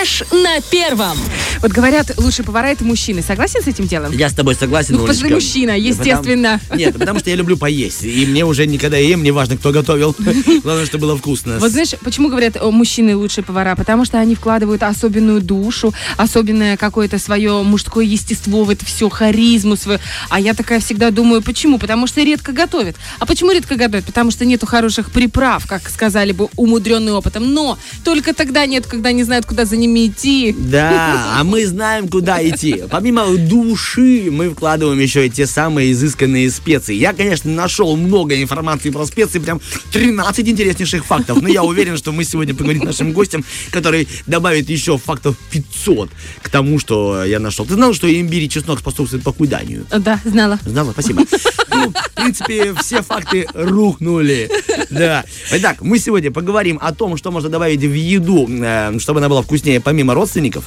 Фреш на первом. Вот говорят, лучшие повара это мужчины. Согласен с этим делом? Я с тобой согласен, Ну, потому мужчина, естественно. Потому- Нет, потому что я люблю поесть. И мне уже никогда ем, не важно, кто готовил. Главное, что было вкусно. Вот знаешь, почему говорят мужчины лучшие повара? Потому что они вкладывают особенную душу, особенное какое-то свое мужское естество в это все, харизму свою. А я такая всегда думаю, почему? Потому что редко готовят. А почему редко готовят? Потому что нету хороших приправ, как сказали бы, умудренный опытом. Но только тогда нет, когда не знают, куда за ними идти. Да, а мы знаем, куда идти. Помимо души, мы вкладываем еще и те самые изысканные специи. Я, конечно, нашел много информации про специи, прям 13 интереснейших фактов. Но я уверен, что мы сегодня поговорим с нашим гостем, который добавит еще фактов 500 к тому, что я нашел. Ты знал, что имбирь и чеснок способствуют похуданию? Да, знала. Знала, спасибо. Ну, в принципе, все факты рухнули. Да. Итак, мы сегодня поговорим о том, что можно добавить в еду, э, чтобы она была вкуснее, помимо родственников.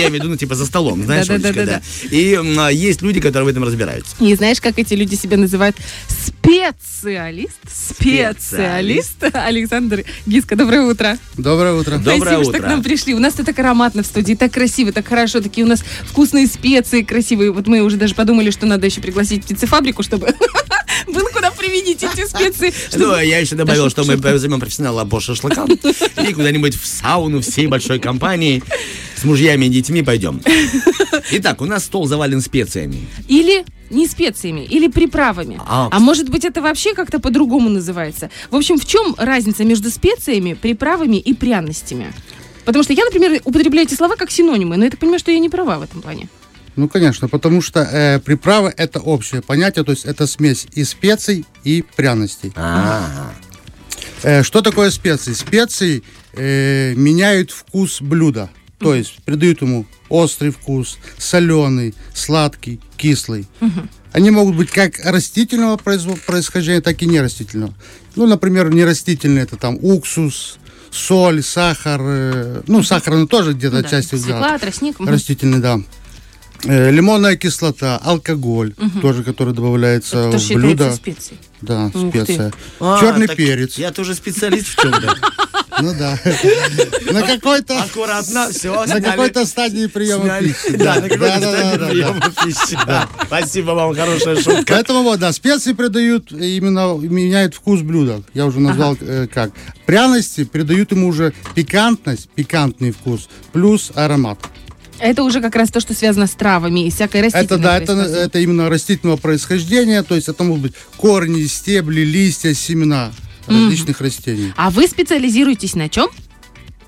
Я имею в виду, ну, типа, за столом, знаешь. Олечка, да. И а, есть люди, которые в этом разбираются. И знаешь, как эти люди себя называют? Специалист. Специалист. Александр Гиска, доброе утро. Доброе утро. Доброе Спасибо, что утро. к нам пришли. У нас тут так ароматно в студии, так красиво, так хорошо, такие у нас вкусные специи красивые. Вот мы уже даже подумали, что надо еще пригласить птицефабрику, чтобы было куда применить эти специи. Ну, чтобы- я еще добавил, что мы возьмем профессионала по шашлыкам и куда-нибудь в сауну всей большой компании с мужьями и детьми пойдем. Итак, у нас стол завален специями. Или не специями, или приправами. А. А может быть, это вообще как-то по-другому называется. В общем, в чем разница между специями, приправами и пряностями? Потому что я, например, употребляю эти слова как синонимы, но я так понимаю, что я не права в этом плане. Ну, конечно, потому что э, приправа это общее понятие, то есть это смесь и специй, и пряностей. А, Э, что такое специи? Специи э, меняют вкус блюда, то есть придают ему острый вкус, соленый, сладкий, кислый. Они могут быть как растительного происхождения, так и нерастительного. Ну, например, нерастительные это там уксус, соль, сахар. э, ну, сахар ну, тоже где-то Ну да, взял. Свекла, тростник. Растительный, да. Э, лимонная кислота, алкоголь, тоже, который добавляется Это в блюдо. специей. Да, Ух ты. специя. А, Черный перец. Я тоже специалист в чем-то. Ну да. На какой-то Аккуратно, все, на какой-то стадии приема пищи. Да, на какой-то да, стадии приема пищи. Спасибо вам, хорошая шутка. Поэтому вот, да, специи придают, именно меняют вкус блюда. Я уже назвал э, как. Пряности придают ему уже пикантность, пикантный вкус, плюс аромат. Это уже как раз то, что связано с травами и всякой растительной Это да, это, это именно растительного происхождения, то есть это могут быть корни, стебли, листья, семена различных растений. А вы специализируетесь на чем?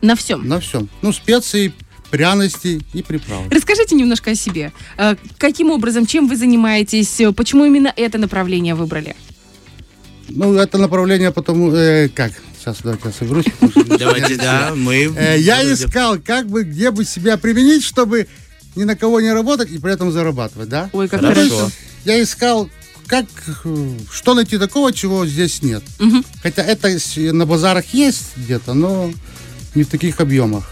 На всем. На всем. Ну, специи, пряности и приправы. Расскажите немножко о себе. Э, Каким образом, чем вы занимаетесь? Почему именно это направление выбрали? Ну, это направление потому... э, как? Сейчас, давайте я соберусь. Давайте, да, мы... Э, я искал, как бы, где бы себя применить, чтобы ни на кого не работать и при этом зарабатывать, да? Ой, как Хорошо. Я искал, как, что найти такого, чего здесь нет. Хотя это на базарах есть где-то, но не в таких объемах.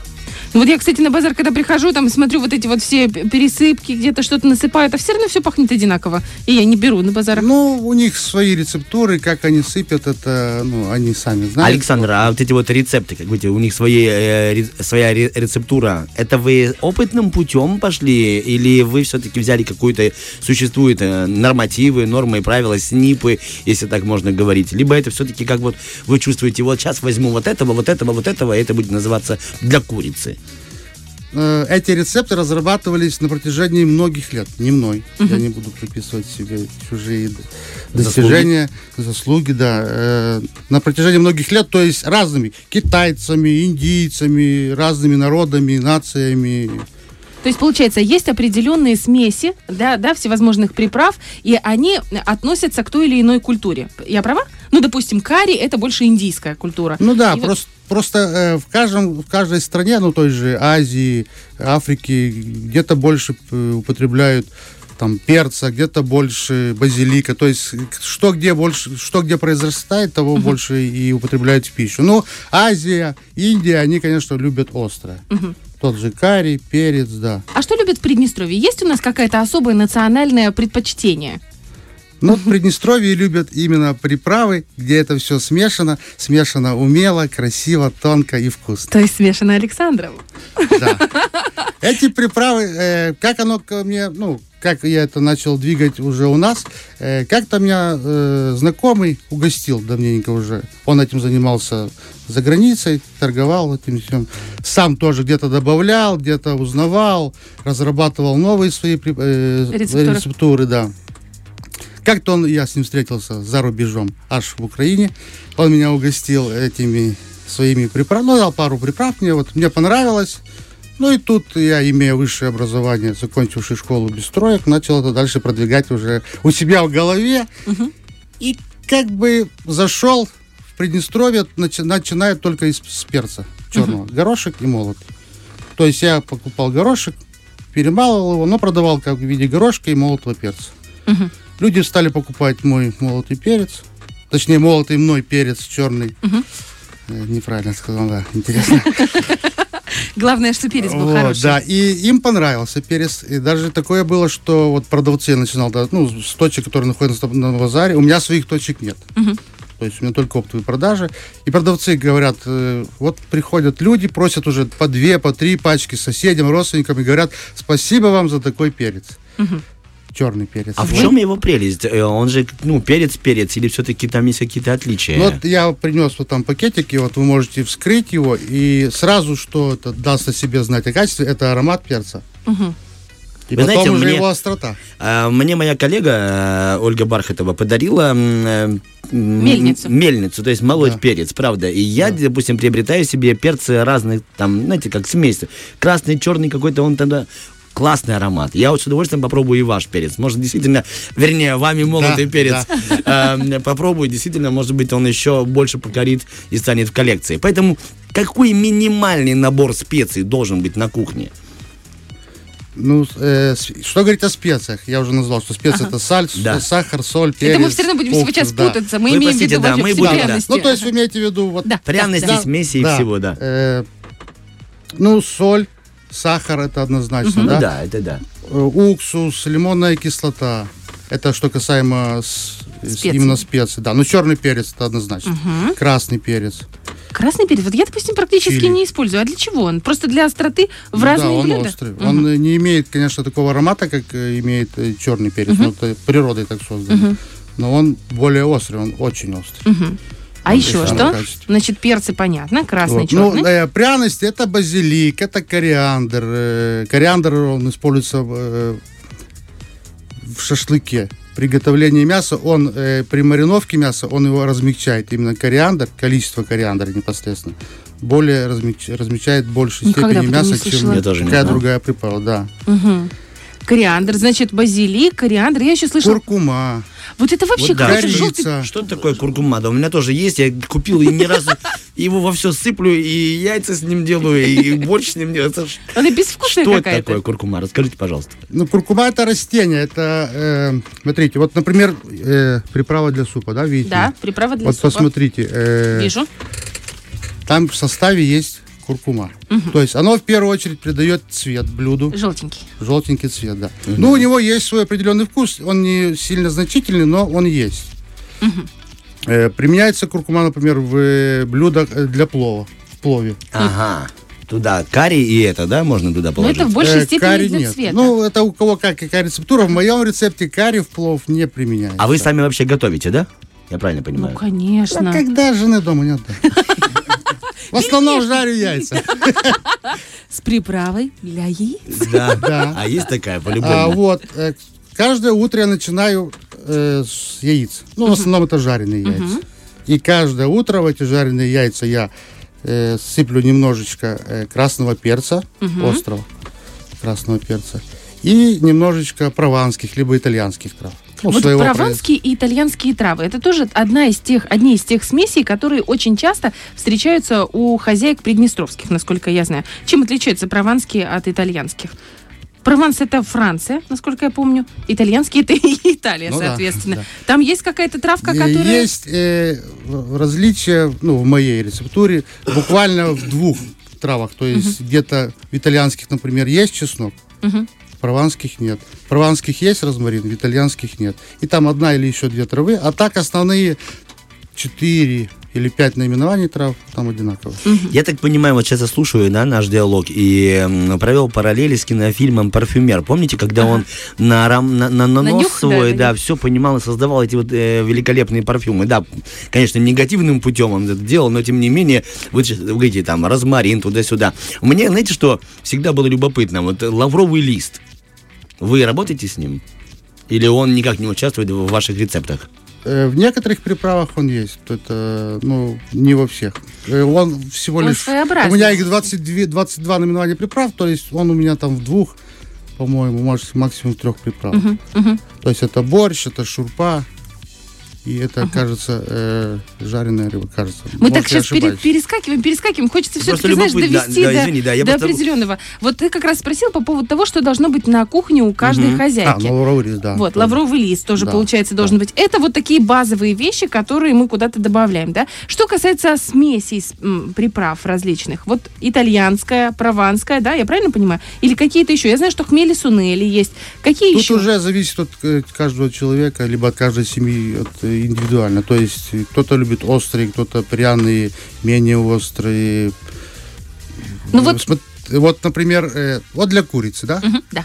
Ну вот я, кстати, на базар, когда прихожу, там смотрю вот эти вот все пересыпки, где-то что-то насыпают, а все равно все пахнет одинаково. И я не беру на базарах. Ну, у них свои рецептуры, как они сыпят, это, ну, они сами знают. Александр, а вот эти вот рецепты, как говорите, у них свои, э, ре- своя ре- рецептура, это вы опытным путем пошли или вы все-таки взяли какую-то, существуют э, нормативы, нормы и правила, снипы, если так можно говорить, либо это все-таки как вот вы чувствуете, вот сейчас возьму вот этого, вот этого, вот этого, и это будет называться для курицы. Э, Эти рецепты разрабатывались на протяжении многих лет, не мной. Я не буду приписывать себе чужие достижения, заслуги, да. Э, На протяжении многих лет, то есть разными китайцами, индийцами, разными народами, нациями. То есть, получается, есть определенные смеси, да, да, всевозможных приправ, и они относятся к той или иной культуре. Я права? Ну, допустим, карри это больше индийская культура. Ну да, И вот- просто, просто э, в, каждом, в каждой стране, ну той же Азии, Африки, где-то больше э, употребляют там перца, где-то больше базилика. То есть что где больше, что где произрастает, того больше и употребляют в пищу. Ну, Азия, Индия, они, конечно, любят острое. Тот же карри, перец, да. А что любят в Приднестровье? Есть у нас какое-то особое национальное предпочтение? Но в Приднестровье любят именно приправы, где это все смешано, смешано умело, красиво, тонко и вкусно. То есть смешано Александров. Да. Эти приправы, э, как оно ко мне, ну, как я это начал двигать уже у нас, э, как-то меня э, знакомый угостил давненько уже. Он этим занимался за границей, торговал этим всем. Сам тоже где-то добавлял, где-то узнавал, разрабатывал новые свои э, Рецептуры. рецептуры, да. Как-то он, я с ним встретился за рубежом, аж в Украине. Он меня угостил этими своими приправами. Ну, дал пару приправ мне, вот мне понравилось. Ну и тут я, имея высшее образование, закончивший школу без строек, начал это дальше продвигать уже у себя в голове. И как бы зашел в Приднестровье, начи- начиная только из, с перца черного. Горошек и молот. То есть я покупал горошек, перемалывал его, но продавал как в виде горошка и молотого перца. Люди стали покупать мой молотый перец. Точнее, молотый мной перец черный. Э, Неправильно сказал, да. Интересно. Главное, что перец был Вот, хороший. да, и им понравился перец. И даже такое было, что вот продавцы я начинал, да, ну, с точек, которые находятся на базаре, у меня своих точек нет. То есть у меня только оптовые продажи. И продавцы говорят, э, вот приходят люди, просят уже по две, по три пачки соседям, родственникам и говорят, спасибо вам за такой перец. Черный перец. А в чем его прелесть? Э, Он же, ну, перец-перец, или все-таки там есть какие-то отличия? Ну, Вот я принес вот там пакетики, вот вы можете вскрыть его, и сразу, что это даст о себе знать о качестве, это аромат перца. И Вы потом знаете, уже мне- его острота. А, Мне моя коллега э, Ольга Бархатова подарила э, Мельницу. мельницу, то есть молоть Да. перец, правда. И я, допустим, приобретаю себе перцы разных, там, знаете, как смесь. Красный, черный какой-то, он тогда классный аромат. Я вот с удовольствием попробую и ваш перец. Может, действительно, вернее, вами молотый Да, перец. Э, Попробую, действительно, может быть, он еще больше покорит и станет в коллекции. Поэтому какой минимальный набор специй должен быть на кухне? Ну, э, что говорить о специях? Я уже назвал, что специи это саль, Да. сахар, соль, перец. Это мы все равно будем уксус, сейчас да. путаться. Мы Вы имеем в простите, виду да, мы будем, да. Ну, то есть вы имеете в виду вот... Да, Пряности, да, да. смеси и всего, да. Э, ну, соль, сахар это однозначно, Ну да? да, это да. Э, Уксус, лимонная кислота. Это что касаемо с- с- Специй. именно специй. Да, ну черный перец это однозначно. Красный перец. Красный перец. Вот я, допустим, практически Чили. не использую. А для чего он? Просто для остроты в Ну разные да, он блюда? острый. Мгм. Он э, не имеет, конечно, такого аромата, как э, имеет черный перец. Ну, это природой так создано. Но он более острый, он очень острый. А еще самое что? качество. Значит, перцы понятно. Красный, Вот. Ну, черный. э, пряности это базилик, это кориандр. э, кориандр он используется э, в шашлыке. Приготовление мяса, он э, при мариновке мяса, он его размягчает. Именно кориандр, количество кориандра непосредственно, более размягч- размягчает в большей Никогда степени мяса, чем Я тоже не какая знал. другая приправа, да. Мгм. Кориандр, значит, базилик, кориандр. Я еще слышала. Куркума, Вот это вообще Вот да. какой-то желтый. Что такое куркума? Да у меня тоже есть, я купил и ни разу его во все сыплю, и яйца с ним делаю, и борщ с ним делаю. Это Она безвкусная Что это такое куркума? Расскажите, пожалуйста. Ну, куркума это растение, это, э, смотрите, вот, например, э, приправа для супа, да, видите? Да, приправа для Вот супа. посмотрите, э, Вижу. там в составе есть куркума. То есть оно в первую очередь придает цвет блюду, Желтенький. желтенький цвет, да. Ну, у него есть свой определенный вкус, он не сильно значительный, но он есть. Э, применяется куркума, например, в э, блюдах э, для плова, в плове. Ага. Туда карри и это, да, можно туда Но положить? это в большей Э, степени карри для нет. цвета. Ну, это у кого как, какая рецептура. В моем рецепте карри в плов не применяется. А вы сами вообще готовите, да? Я правильно Ну, понимаю? конечно. А когда жены дома нет? да. В основном жарю яйца. С приправой для яиц. Да. Да. А есть такая, А, по-любому? вот, э, каждое утро я начинаю э, с яиц. Ну, в основном это жареные яйца. И каждое утро в эти жареные яйца я э, сыплю немножечко красного перца, острого красного перца, и немножечко прованских, либо итальянских трав. Ну, вот своего прованские и итальянские травы. Это тоже одна из тех, одни из тех смесей, которые очень часто встречаются у хозяек приднестровских, насколько я знаю. Чем отличаются прованские от итальянских? Прованс это Франция, насколько я помню. Итальянский это и Италия, Ну да, соответственно. да. Там есть какая-то травка, Э, которая... Есть э, различия, ну, в моей рецептуре, буквально в двух травах. То есть где-то в итальянских, например, есть чеснок. Прованских нет. Прованских есть розмарин, в итальянских нет. И там одна или еще две травы, а так основные четыре или пять наименований трав там одинаково. Я так понимаю, вот сейчас я слушаю, да, наш диалог и провел параллели с кинофильмом «Парфюмер». Помните, когда он на, рам, на, на, на На нос нюх, свой, да, да, все понимал и создавал эти вот э, великолепные парфюмы. Да, конечно, негативным путем он это делал, но тем не менее, вы, вы говорите, там, розмарин, туда-сюда. Мне, знаете, что всегда было любопытно? Вот лавровый лист. Вы работаете с ним? Или он никак не участвует в ваших рецептах? Э, В некоторых приправах он есть. Это, ну, не во всех. Э, Он всего Он лишь... своеобразный. У меня их 22, 22 наименования приправ, то есть он у меня там в двух, по-моему, может, максимум в трех приправах. То есть это борщ, это шурпа, и это, кажется, э, жареная рыба, кажется. Мы Может, так сейчас пере- ошибаюсь. перескакиваем, перескакиваем. Хочется Просто все-таки, знаешь, довести Да, до, извини, да, я до просто- определенного. Вот ты как раз спросил по поводу того, что должно быть на кухне у каждой А, хозяйки. ну, лавровый лист, да. Вот, лавровый лист тоже, Да, получается, да. должен быть. Это вот такие базовые вещи, которые мы куда-то добавляем, да? Что касается смесей приправ различных, вот итальянская, прованская, да, я правильно понимаю? Или какие-то еще? Я знаю, что хмели сунели есть. Какие Тут еще? уже зависит от э, каждого человека, либо от каждой семьи от, э, индивидуально. То есть кто-то любит острые, кто-то пряные, менее острые. Ну вот- вот, например, э, вот для курицы, да? Мгм, да.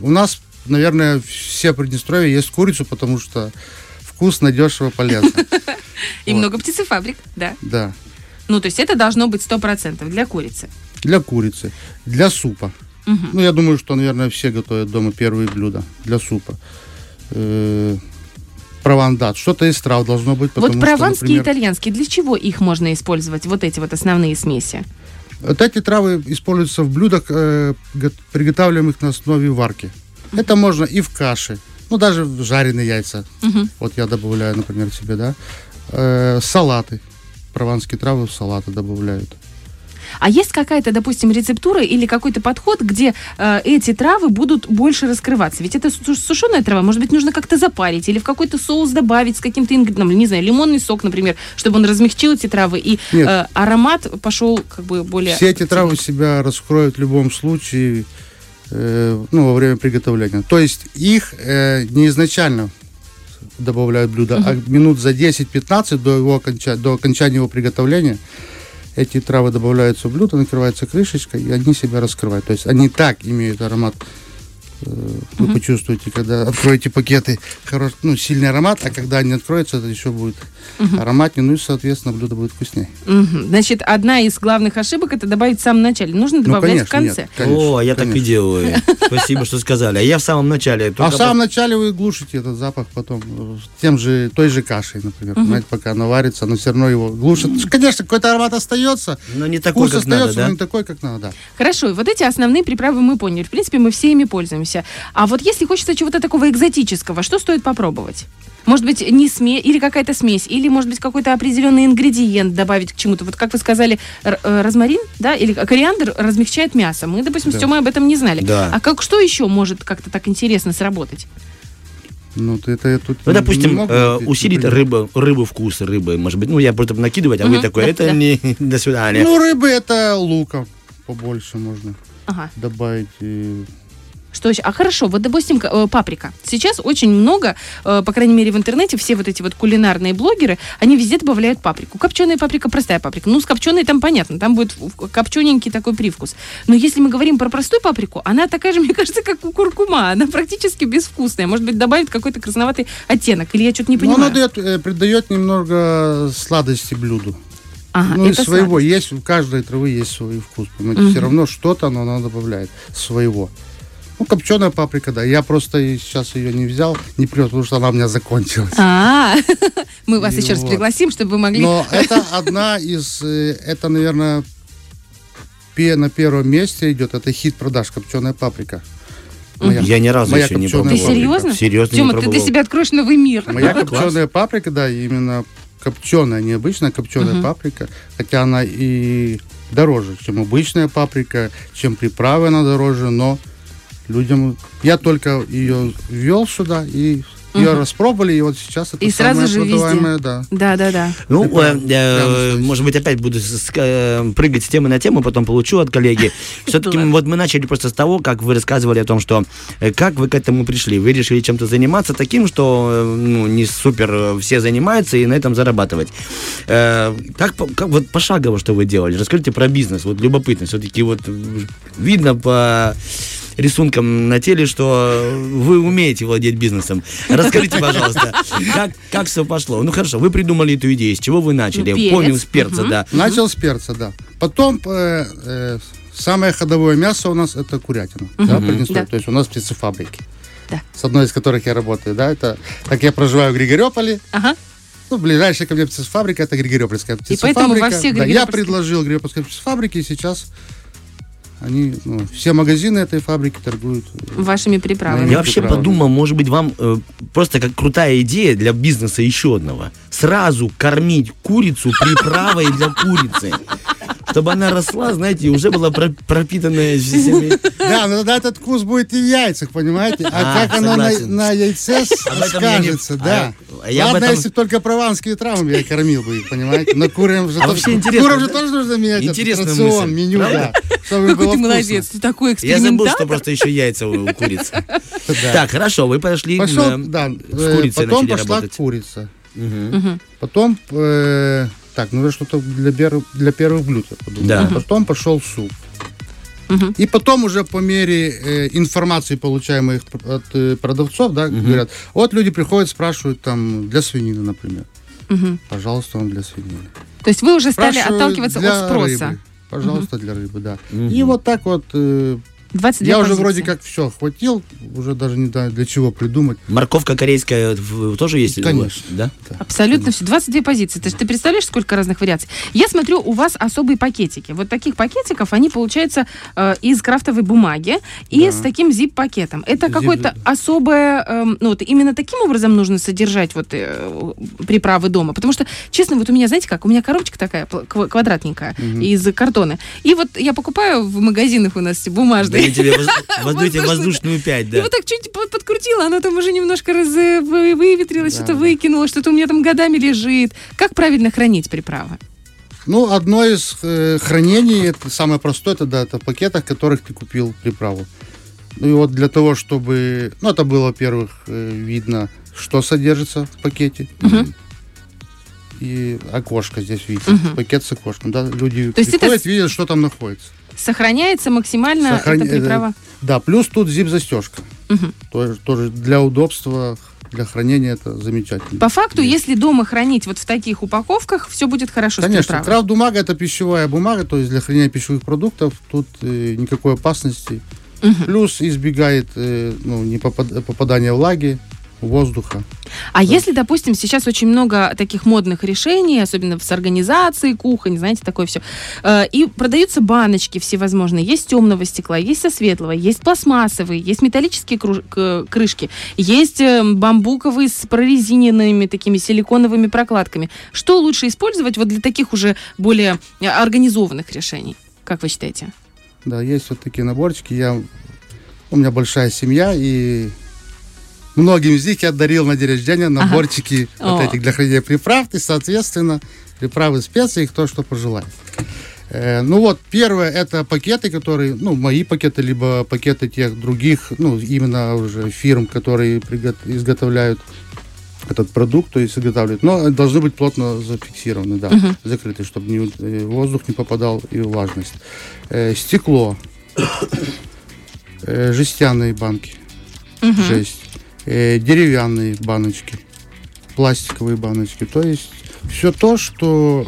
У нас, наверное, все Приднестровье есть курицу, потому что вкусно, дешево, полезно. И много птицефабрик, да. Да. Ну, то есть это должно быть 100% для курицы. Для курицы. Для супа. Ну, я думаю, что, наверное, все готовят дома первые блюда для супа. Э, Провандат. Что-то из трав должно быть, вот что, прованские и например, итальянские, для чего их можно использовать? Вот эти вот основные смеси. Вот эти травы используются в блюдах, э, го- приготавливаемых на основе варки. Это можно и в каше, ну даже в жареные яйца. Мгм. Вот я добавляю, например, себе, да. Э, салаты. Прованские травы в салаты добавляют. А есть какая-то, допустим, рецептура или какой-то подход, где э, эти травы будут больше раскрываться? Ведь это су- сушеная трава, может быть, нужно как-то запарить или в какой-то соус добавить с каким-то ингредиентом, не знаю, лимонный сок, например, чтобы он размягчил эти травы и Нет. э, аромат пошел как бы более... Все эти травы себя раскроют в любом случае э, ну, во время приготовления. То есть их э, не изначально добавляют блюдо, а минут за 10-15 до, его оконча- до окончания его приготовления эти травы добавляются в блюдо, накрывается крышечкой, и они себя раскрывают. То есть они так имеют аромат. Э, Вы почувствуете, когда откроете пакеты, хорош, ну, сильный аромат, а когда они откроются, это еще будет ароматнее, ну и, соответственно, блюдо будет вкуснее. Мгм. Значит, одна из главных ошибок это добавить в самом начале. Нужно Ну, добавлять в конечно, конце. нет, конечно, О, я так и конечно. делаю. Спасибо, что сказали. А я в самом начале. А в самом начале вы глушите этот запах потом э, тем же, той же кашей, например, понимаете, пока она варится, но все равно его глушат. Конечно, какой-то аромат остается, Но не такой, как надо, остается, да? но не такой, как надо, да. Хорошо, вот эти основные приправы мы поняли. В принципе, мы все ими пользуемся. А вот если хочется чего-то такого экзотического, что стоит попробовать? Может быть, не сме или какая-то смесь, или, может быть, какой-то определенный ингредиент добавить к чему-то. Вот как вы сказали, э, розмарин, да, или кориандр размягчает мясо. Мы, допустим, с Да. Тёмой об этом не знали. Да. А как что еще может как-то так интересно сработать? Ну, это я тут Ну, не- допустим, э, усилить например. рыбу, рыбу вкус рыбы, может быть. Ну, я просто накидывать, а вы Мгм, такой, да, это да. не до свидания. Ну, рыбы это лука побольше можно Ага. добавить. и- Что еще? А хорошо, вот, допустим, э, паприка. Сейчас очень много, э, по крайней мере, в интернете, все вот эти вот кулинарные блогеры, они везде добавляют паприку. Копченая паприка, простая паприка. Ну, с копченой там понятно, там будет копчененький такой привкус. Но если мы говорим про простую паприку, она такая же, мне кажется, как у куркума. Она практически безвкусная. Может быть, добавит какой-то красноватый оттенок. Или я что-то не Но понимаю. оно дает, э, придает немного сладости блюду. Ага, ну, и это своего. сладость. Есть, у каждой травы есть свой вкус. Понимаете, Мгм. все равно что-то оно, оно добавляет своего. Ну, копченая паприка, да. Я просто сейчас ее не взял, не привез, потому что она у меня закончилась. А, мы вас еще раз пригласим, чтобы вы могли... Но это одна из, э, это, наверное, на первом месте идет, это хит продаж, копченая паприка. Моя, Я ни разу моя еще не Ты пробовал. паприка. серьезно? Серьезно не Тёма, ты для себя откроешь новый мир. Моя копченая паприка, да, именно копченая, не обычная копченая паприка, хотя она и дороже, чем обычная паприка, чем приправы она дороже, но людям... Я только ее ввел сюда, и Ее распробовали, и вот сейчас это И сразу самое же везде. продаваемое, да. Да, да, да. Ну, э, э, может быть, опять буду с- э, прыгать с темы на тему, потом получу от коллеги. Все-таки вот мы начали просто с того, как вы рассказывали о том, что э, как вы к этому пришли. Вы решили чем-то заниматься таким, что э, ну, не супер э, все занимаются, и на этом зарабатывать. Э, Как, вот пошагово, что вы делали? Расскажите про бизнес, вот любопытно. Все-таки вот видно по рисункам на теле, что вы умеете владеть бизнесом. Расскажите, пожалуйста, как, как все пошло? Ну хорошо, вы придумали эту идею, с чего вы начали? Перец. Помним с перца, Мгм. да. Начал с перца, да. Потом э, э, самое ходовое мясо у нас это курятина. Да, Приднестровье. Да. То есть у нас птицефабрики. Да. С одной из которых я работаю, да, это, так я проживаю в Григорьополе, Ага. ну, ближайшая ко мне птицефабрика это Григорьопольская птицефабрика. поэтому во всех да, я предложил Григорьопольской птицефабрике, и сейчас они, ну, все магазины этой фабрики торгуют. э, Вашими приправами. Я вообще Правда. подумал, может быть, вам э, просто как крутая идея для бизнеса еще одного. Сразу кормить курицу приправой для курицы. Чтобы она росла, знаете, и уже была про- пропитанная всеми... Да, но тогда этот вкус будет и в яйцах, понимаете? А, А, как оно на, на яйце с- Об этом я не- скажется, а да. я- Ладно, этом- если только прованскими травмами я кормил бы их, понимаете? Но курям же, А тоже- вообще интересно, курам же да? тоже нужно менять этот Интересная рацион, мысль, меню, правда? да. Чтобы Какой было ты вкусно. молодец, ты такой Я забыл, экспериментатор. что просто еще яйца у у курицы. Да. Так, хорошо, вы пошли Пошел, да, с э, курицей потом начали пошла работать. курица. Потом, э, так, нужно что-то для, бер- для первых блюд, я подумал. Да. Мгм. Потом пошел суп. И потом уже по мере э, информации, получаемой от э, продавцов, да, говорят, вот люди приходят, спрашивают там для свинины, например. Мгм. Пожалуйста, вам для свинины. То есть вы уже стали Спрашивают отталкиваться от спроса. рыбы. Пожалуйста, для рыбы, да. Мгм. И вот так вот, э, 22 я уже позиции. вроде как все хватил, уже даже не знаю для чего придумать. Морковка корейская в- тоже есть? Конечно. Да? Абсолютно все. 22 позиции. Ты, ж- ты представляешь, сколько разных вариаций? Я смотрю, у вас особые пакетики. Вот таких пакетиков, они получаются э, из крафтовой бумаги и Да. с таким zip-пакетом. Это Zip, какое-то да. особое... эм, ну, вот именно таким образом нужно содержать вот э, приправы дома. Потому что, честно, вот у меня, знаете как, у меня коробочка такая квадратненькая из картона. И вот я покупаю в магазинах у нас бумажные. Я тебе Воздушную. воздушную 5, И да. вот так чуть под- подкрутила, оно там уже немножко раз, вы- выветрилось, что-то выкинуло, что-то у меня там годами лежит. Как правильно хранить приправы? Ну, одно из э, хранений, это самое простое, это, да, это в пакетах, в которых ты купил приправу. Ну и вот для того, чтобы, ну, это было, во-первых, э, видно, что содержится в пакете. И окошко здесь видите, пакет с окошком, да, люди То это приходят, с- видят, что там находится. Сохраняется максимально Сохрани- эта приправа? Да, плюс тут зип-застежка. Мгм. Тоже, тоже для удобства, для хранения это замечательно. По факту, Есть. если дома хранить вот в таких упаковках, все будет хорошо Конечно, приправой. крафт-бумага это пищевая бумага, то есть для хранения пищевых продуктов тут э, никакой опасности. Мгм. Плюс избегает э, ну, не попад- попадания влаги, воздуха. А если, допустим, сейчас очень много таких модных решений, особенно с организацией кухонь, знаете, такое все, и продаются баночки всевозможные. Есть темного стекла, есть со светлого, есть пластмассовые, есть металлические крышки, есть э, бамбуковые с прорезиненными такими силиконовыми прокладками. Что лучше использовать вот для таких уже более э, организованных решений? Как вы считаете? Да, есть вот такие наборчики. Я, у меня большая семья, и многим из них я дарил на день рождения наборчики вот О. этих для хранения приправ, и, соответственно, приправы, специи, кто что пожелает. Э, ну вот, первое, это пакеты, которые, ну, мои пакеты, либо пакеты тех других, ну, именно уже фирм, которые пригот- изготовляют этот продукт, то есть изготавливают, но должны быть плотно зафиксированы, да, закрыты, чтобы не, э, воздух не попадал и влажность. Э, стекло, э, жестяные банки, жесть, э, деревянные баночки, пластиковые баночки, то есть все то, что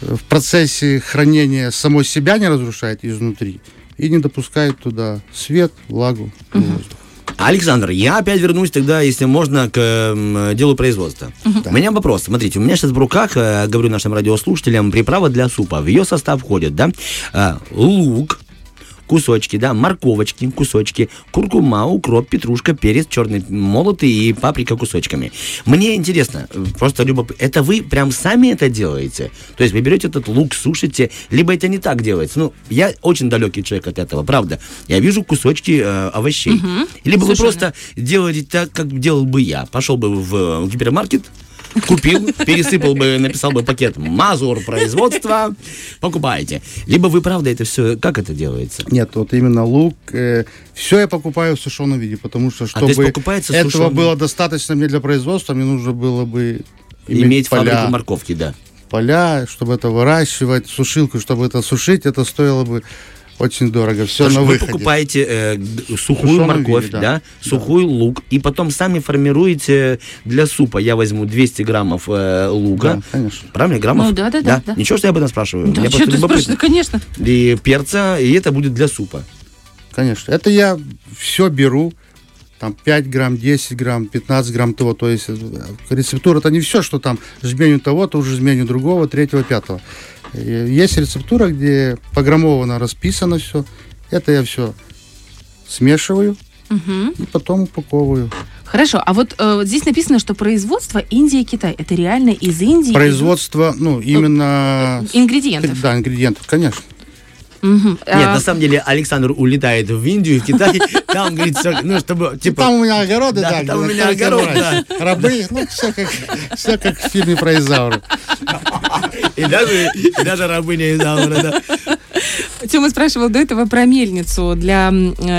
э, в процессе хранения само себя не разрушает изнутри и не допускает туда свет, влагу и воздух. Александр, я опять вернусь тогда, если можно, к м, делу производства. У меня вопрос. Смотрите, у меня сейчас в руках, э, говорю нашим радиослушателям, приправа для супа. В ее состав входит, да, э, лук, кусочки, да, морковочки, кусочки, куркума, укроп, петрушка, перец черный молотый и паприка кусочками. Мне интересно, просто любопытно, это вы прям сами это делаете? То есть вы берете этот лук, сушите, либо это не так делается? Ну, я очень далекий человек от этого, правда. Я вижу кусочки э, овощей. Мгм. Либо вы Сушеные. просто делаете так, как делал бы я. Пошел бы в э, гипермаркет, купил, пересыпал бы, написал бы пакет «Мазур производства», покупаете. Либо вы, правда, это все, как это делается? Нет, вот именно лук. все я покупаю в сушеном виде, потому что А, чтобы покупается этого сушеный? было достаточно мне для производства, мне нужно было бы иметь, Иметь поля, фабрику морковки, да. поля, чтобы это выращивать, сушилку, чтобы это сушить, это стоило бы очень дорого. Все Потому на вы выходе. покупаете э, сухую морковь, виде, да, да. сухой лук, и потом сами формируете для супа. Я возьму 200 граммов э, лука. Да, конечно. Правильно, граммов? Ну, да, да, да, да. Ничего, что я об этом спрашиваю. Да, Мне что ты спрашиваешь? Конечно. И перца, и это будет для супа. Конечно. Это я все беру, там 5 грамм, 10 грамм, 15 грамм того. То есть э, рецептура это не все, что там жменю того-то, уже жменю другого, третьего, пятого. Э, Есть рецептура, где пограммовано, расписано все. Это я все смешиваю Мгм. и потом упаковываю. Хорошо, а вот э, здесь написано, что производство Индия и Китай. Это реально из Индии? Производство, ну, именно... идут Ингредиентов. Да, ингредиентов, конечно. Мгм. Нет, А, на самом деле Александр улетает в Индию, в Китай, там, говорит, всё, ну, чтобы, типа, там у меня огороды, да, да, там у меня находится огород, врач. Рабы, ну, все как, все как в фильме про Изауру. И даже, и даже рабыня Изаура, да. Тёма спрашивал до этого про мельницу для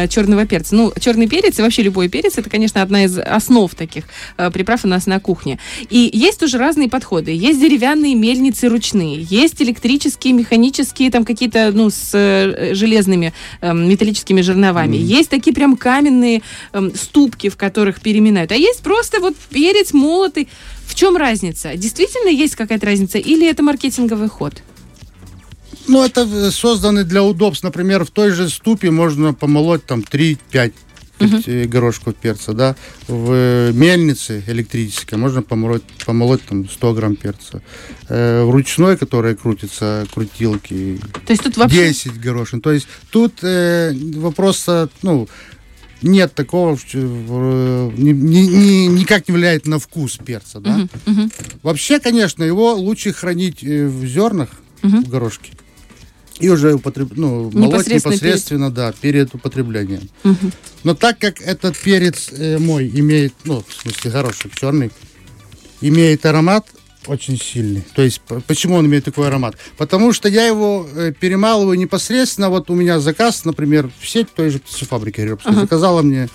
черного перца. Ну, черный перец и вообще любой перец, это, конечно, одна из основ таких э, приправ у нас на кухне. И есть тоже разные подходы. Есть деревянные мельницы ручные, есть электрические, механические, там какие-то, ну, с э, железными эм, металлическими жерновами. Есть такие прям каменные эм, ступки, в которых переминают. А есть просто вот перец молотый. Чем разница? Действительно есть какая-то разница или это маркетинговый ход? Ну, это э, созданы для удобств. Например, в той же ступе можно помолоть там 3-5 э, горошков перца, да. В э, мельнице электрической можно помолоть, помолоть там 100 грамм перца. Э, в ручной, которая крутится, крутилки, То есть тут вообще... 10 горошин. То есть тут э, вопрос, ну, нет такого, ни- ни- ни- никак не влияет на вкус перца, да. Мгм, мгм. Вообще, конечно, его лучше хранить э, в зернах, Мгм. в горошке. И уже употреб... ну, молоть Непосредственно непосредственно, да, перед употреблением. Мгм. Но так как этот перец э, мой имеет, ну, в смысле, горошек черный, имеет аромат очень сильный. То есть, почему он имеет такой аромат? Потому что я его э, перемалываю непосредственно. Вот у меня заказ, например, в сеть той же птицефабрики Репской заказала мне,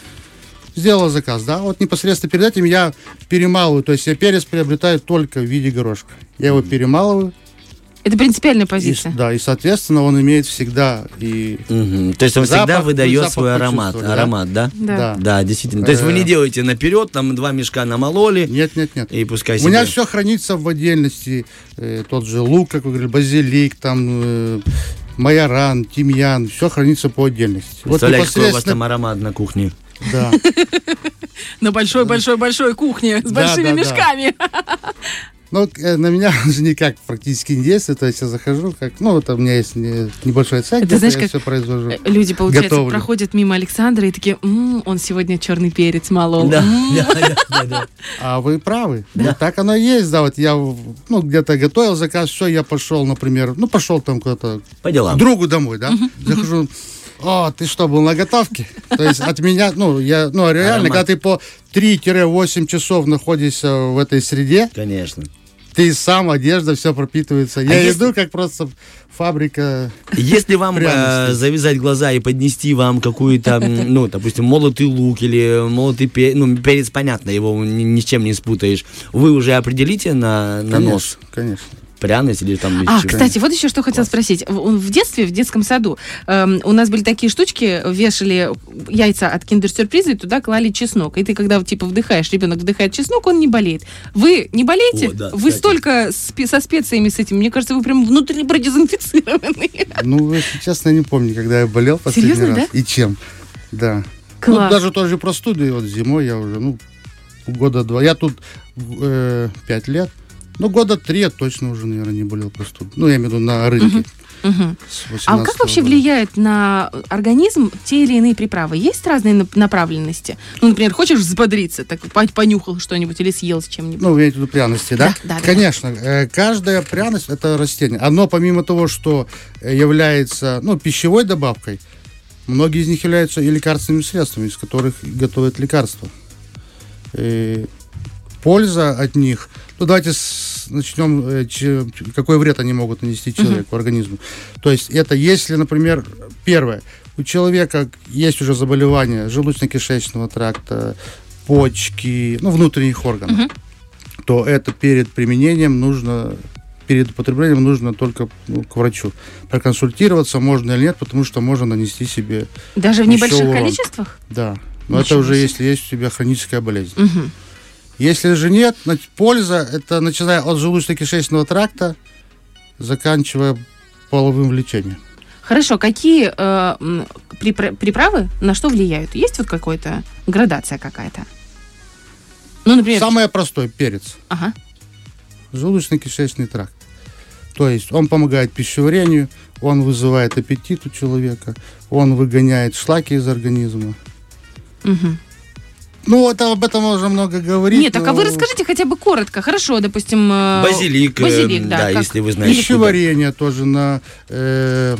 сделала заказ, да, вот непосредственно перед этим я перемалываю, то есть я перец приобретаю только в виде горошка. Я его перемалываю, Это принципиальная и, позиция. да, и, соответственно, он имеет всегда и... Мгм. То есть он Запах, всегда вы выдает свой аромат, да? аромат, да? Да. Да, действительно. То есть вы не Э. делаете наперед, там два мешка намололи, Нет, нет, нет. и пускай У меня себе. все хранится в отдельности. Э, тот же лук, как вы говорили, базилик, там э, майоран, тимьян, все хранится по отдельности. Вот Представляете, какой у вас там непосредственно, аромат на кухне? да. На большой-большой-большой кухне с большими мешками. Но э, на меня он же никак практически не действует. То есть я захожу, как, ну, вот у меня есть не- небольшой Это где знаешь, я как- все произвожу. Э, Люди, получается, Готовлю. проходят мимо Александра и такие, «М, он сегодня черный перец молол. Да, М». да, да, да, да. А вы правы. Вот так оно и есть, да. Вот я, ну, где-то готовил заказ, все, я пошел, например, ну, пошел там куда-то По делам. другу домой, да? Захожу, о, ты что, был на готовке? То есть от меня, ну, я, ну, реально, Аромат. когда ты по 3-8 часов находишься в этой среде, Конечно. Ты сам, одежда, все пропитывается. Я если- иду, как просто фабрика. Если вам э, завязать глаза и поднести вам какую-то, ну, допустим, молотый лук или молотый перец, ну, перец, понятно, его ни, ни с чем не спутаешь, вы уже определите на, на нос Конечно. Пряность или там... А, чего? кстати, вот еще что хотел спросить. В, в детстве, в детском саду, эм, у нас были такие штучки, вешали яйца от киндер-сюрприза и туда клали чеснок. И ты, когда типа вдыхаешь, ребенок вдыхает чеснок, он не болеет. Вы не болеете? О, да, вы кстати. столько спе- со специями с этим, мне кажется, вы прям внутри продезинфицированы. Ну, если честно, не помню, когда я болел последний Серьезно, раз. И чем. Да. Класс. Ну, даже тоже простуды, вот зимой я уже, ну, года два. Я тут э, пять лет. Ну, года три я точно уже, наверное, не болел простудой. Ну, я имею в виду на рынке. Мгм. с А 18 как вообще года. влияют на организм те или иные приправы? Есть разные нап- направленности? Ну, например, хочешь взбодриться, так по- понюхал что-нибудь или съел с чем-нибудь? Ну, вы имеете в виду пряности, да? Да, да, да. Конечно. э, Каждая пряность – это растение. Оно, помимо того, что является ну, пищевой добавкой, многие из них являются и лекарственными средствами, из которых готовят лекарства. И польза от них. Ну, давайте с- начнем, э, че- какой вред они могут нанести человеку, организму. То есть это если, например, первое, у человека есть уже заболевания желудочно-кишечного тракта, почки, ну, внутренних органов, то это перед применением нужно, перед употреблением нужно только ну, к врачу проконсультироваться, можно или нет, потому что можно нанести себе, Даже в небольших урон. количествах? да. Но это Ничего уже себе. если есть у тебя хроническая болезнь. Мгм. Если же нет, значит, польза это начиная от желудочно-кишечного тракта, заканчивая половым влечением. Хорошо, какие э, приправы на что влияют? Есть вот какая-то градация какая-то? Ну, например... Самое простое перец. Ага. желудочно-кишечный тракт. То есть он помогает пищеварению, он вызывает аппетит у человека, он выгоняет шлаки из организма. Мгм. Ну, это, об этом можно много говорить. Нет, так а вы но расскажите хотя бы коротко. Хорошо, допустим... э, Базилик, э, Базилик, да. да, как- если вы знаете. Пищеварение тоже на... э,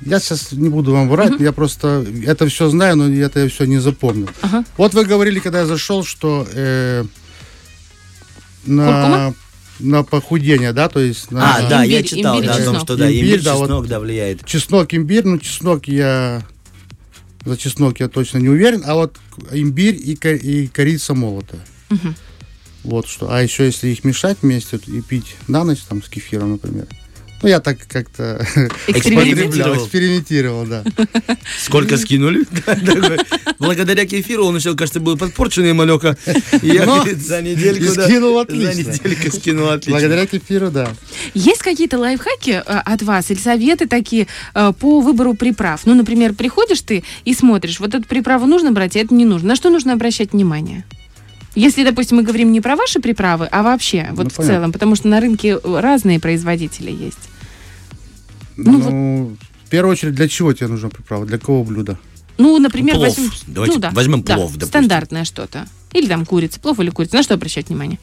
я сейчас не буду вам врать, я просто это все знаю, но это я все не запомнил. Ага. Вот вы говорили, когда я зашел, что э, на, Куркума? на похудение, да, то есть на А, да, я Имбирь, читал, имбирь, да, о том, что да, Имбирь, имбирь, да, вот. чеснок, да, влияет. чеснок, имбирь, ну чеснок я за чеснок я точно не уверен, а вот имбирь и, ко- и корица молотая. Мгм. Вот что. А еще если их мешать вместе и пить на ночь там с кефиром, например. Ну, я так как-то Экспериментировал. экспериментировал, да. Сколько скинули? Благодаря кефиру он еще, кажется, был подпорченный малека. Я за недельку, скинул За отлично. недельку скинул отлично. Благодаря кефиру, да. Есть какие-то лайфхаки э, от вас или советы такие э, по выбору приправ? Ну, например, приходишь ты и смотришь, вот эту приправу нужно брать, а это не нужно. На что нужно обращать внимание? Если, допустим, мы говорим не про ваши приправы, а вообще, вот Ну, в понятно. целом, потому что на рынке разные производители есть. Ну, Ну, в первую очередь, для чего тебе нужна приправа? Для какого блюда? Ну, например, Плов. возьмем... Давайте ну, да, возьмем да, плов, допустим. стандартное что-то. Или там курица, плов или курица. На что обращать внимание?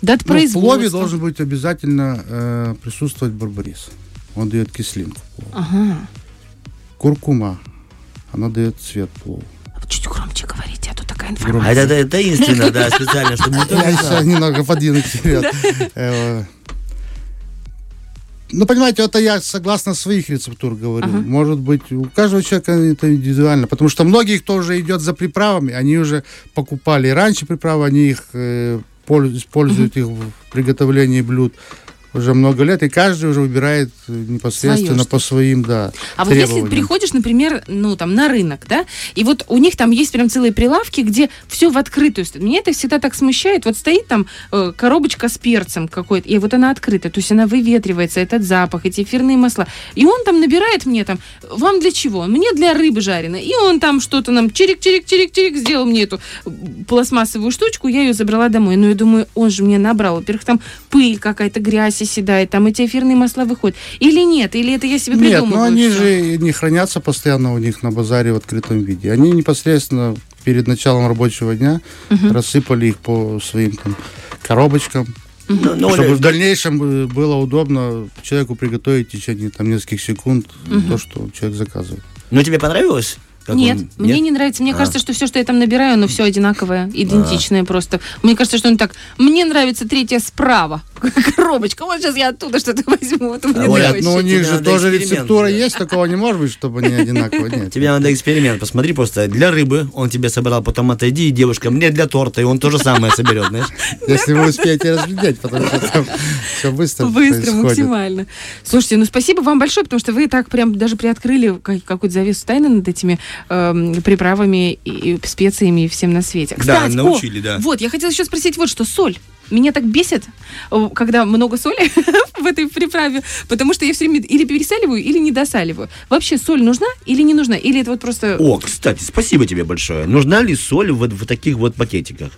Дата Ну, в производства. плове должен быть обязательно э, присутствовать барбарис. Он дает кислинку. Ага. Куркума. Она дает цвет плову. Вот Чуть громче говорите, а то такая А информация. это, это таинственно, да, специально, чтобы никто Я не еще немного подвинуть вперед. Э, Ну, понимаете, это я согласно своих рецептур говорю. Ага. Может быть, у каждого человека это индивидуально. Потому что многие, кто уже идет за приправами, они уже покупали раньше приправы, они их э, польз- используют их в приготовлении блюд уже много лет, и каждый уже выбирает э, непосредственно Своё по своим, да, А вот если требованиям. приходишь, например, ну там на рынок, да, и вот у них там есть прям целые прилавки, где все в открытую. Меня это всегда так смущает. Вот стоит там э, коробочка с перцем какой-то, и вот она открыта, то есть она выветривается, этот запах, эти эфирные масла. И он там набирает мне там, вам для чего? Мне для рыбы жареной. И он там что-то нам чирик-чирик-чирик-чирик сделал мне эту пластмассовую штучку, я ее забрала домой. Но я думаю, он же мне набрал. Во-первых, там пыль какая-то, грязь оседает, там эти эфирные масла выходят. Или нет, или это я себе Нет, придумываю. но они всё. же не хранятся постоянно у них на базаре в открытом виде. Они непосредственно перед началом рабочего дня рассыпали их по своим там коробочкам, Ну, ну, чтобы в дальнейшем было удобно человеку приготовить в течение там нескольких секунд то, что человек заказывает. Ну, тебе понравилось? Как Нет, он- мне не нравится. Мне А. кажется, что все, что я там набираю, оно все одинаковое, идентичное просто. Мне кажется, что он так. Мне нравится третья справа. Коробочка. Вот сейчас я оттуда что-то возьму. Вот мне А, Оля. Ну, у них же тоже рецептура есть, такого не может быть, чтобы они одинаковые. Нет. Тебе надо эксперимент. Посмотри просто. Для рыбы он тебе собрал, потом отойди, и девушка, мне для торта, и он то же самое соберет, знаешь? Если вы успеете разглядеть, потому что там все быстро Быстро, максимально. Слушайте, ну спасибо вам большое, потому что вы так прям даже приоткрыли как- какую-то завесу тайны над этими эм, приправами и, специями и всем на свете. Да, Кстати, научили, о, да. Вот, я хотела еще спросить вот что. Соль. Меня так бесит, э, когда много соли в этой приправе, потому что я все время или пересаливаю, или недосаливаю. Вообще соль нужна или не нужна? Или это вот просто... О, кстати, спасибо тебе большое. Нужна ли соль вот в таких вот пакетиках?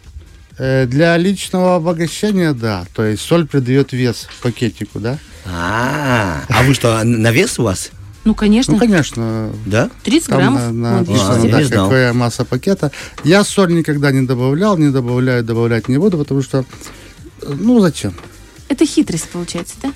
Э, Для личного обогащения, да. То есть соль придает вес пакетику, да? А, а вы что, на вес у вас? Ну, конечно. Ну, конечно, Да? 30 там граммов. на- А, да, не знал. какая масса пакета. Я соль никогда не добавлял, не добавляю, добавлять не буду, потому что, ну, зачем? Это хитрость, получается, да?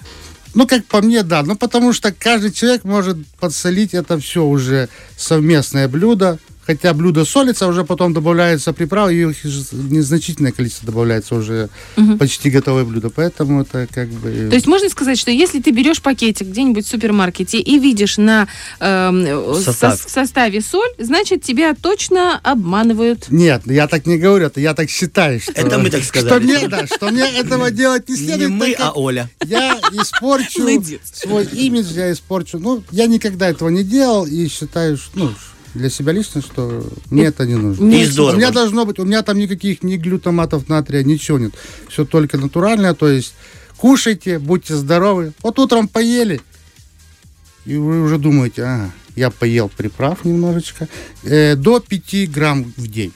Ну, как по мне, да. Ну, потому что каждый человек может подсолить это все уже совместное блюдо. Хотя блюдо солится, уже потом добавляется приправа, и их незначительное количество добавляется уже почти готовое блюдо. Поэтому это как бы... То есть можно сказать, что если ты берешь пакетик где-нибудь в супермаркете и видишь на эм, Состав. сос- в составе соль, значит тебя точно обманывают. Нет, я так не говорю, это я так считаю, что... Это мы так Что сказали. мне, да, что мне этого делать не Не следует. мы, так как а Оля. Я испорчу свой имидж, я испорчу. Ну, я никогда этого не делал и считаю, что, ну, для себя лично, что мне это не нужно. И здорово. У меня должно быть, у меня там никаких ни глютаматов натрия, ничего нет. Все только натуральное, то есть кушайте, будьте здоровы. Вот утром поели, и вы уже думаете, ага, я поел приправ немножечко, Э, до 5 грамм в день.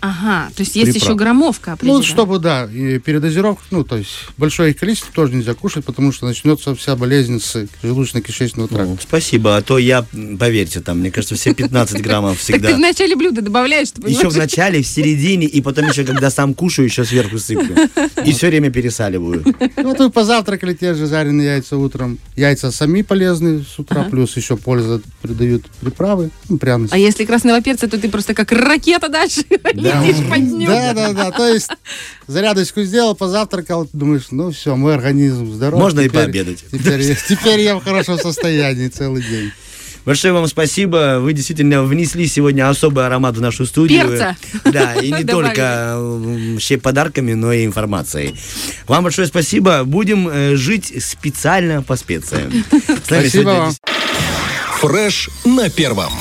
Ага, то есть есть Приправ. еще граммовка Ну, чтобы, да, и передозировка, ну, то есть большое их количество тоже нельзя кушать, потому что начнется вся болезнь с желудочно-кишечного тракта. Ну, спасибо, а то я, поверьте, там, мне кажется, все 15 граммов Так ты в всегда. начале блюда добавляешь, ты Еще в начале, в середине, и потом еще, когда сам кушаю, еще сверху сыплю. И все время пересаливаю. Ну, вот вы позавтракали те же жареные яйца утром. Яйца сами полезны с утра, плюс еще польза придают приправы, ну, пряности. А если красного перца, то ты просто как ракета дальше летишь под ним. Да, да, да. То есть зарядочку сделал, позавтракал, думаешь, ну все, мой организм здоров. Можно и пообедать. Теперь, я- теперь я в хорошем состоянии целый день. Большое вам спасибо. Вы действительно внесли сегодня особый аромат в нашу студию. Перца. Да, и не только вообще подарками, но и информацией. Вам большое спасибо. Будем э, жить специально по специям. Спасибо сегодня вам. Фреш на первом.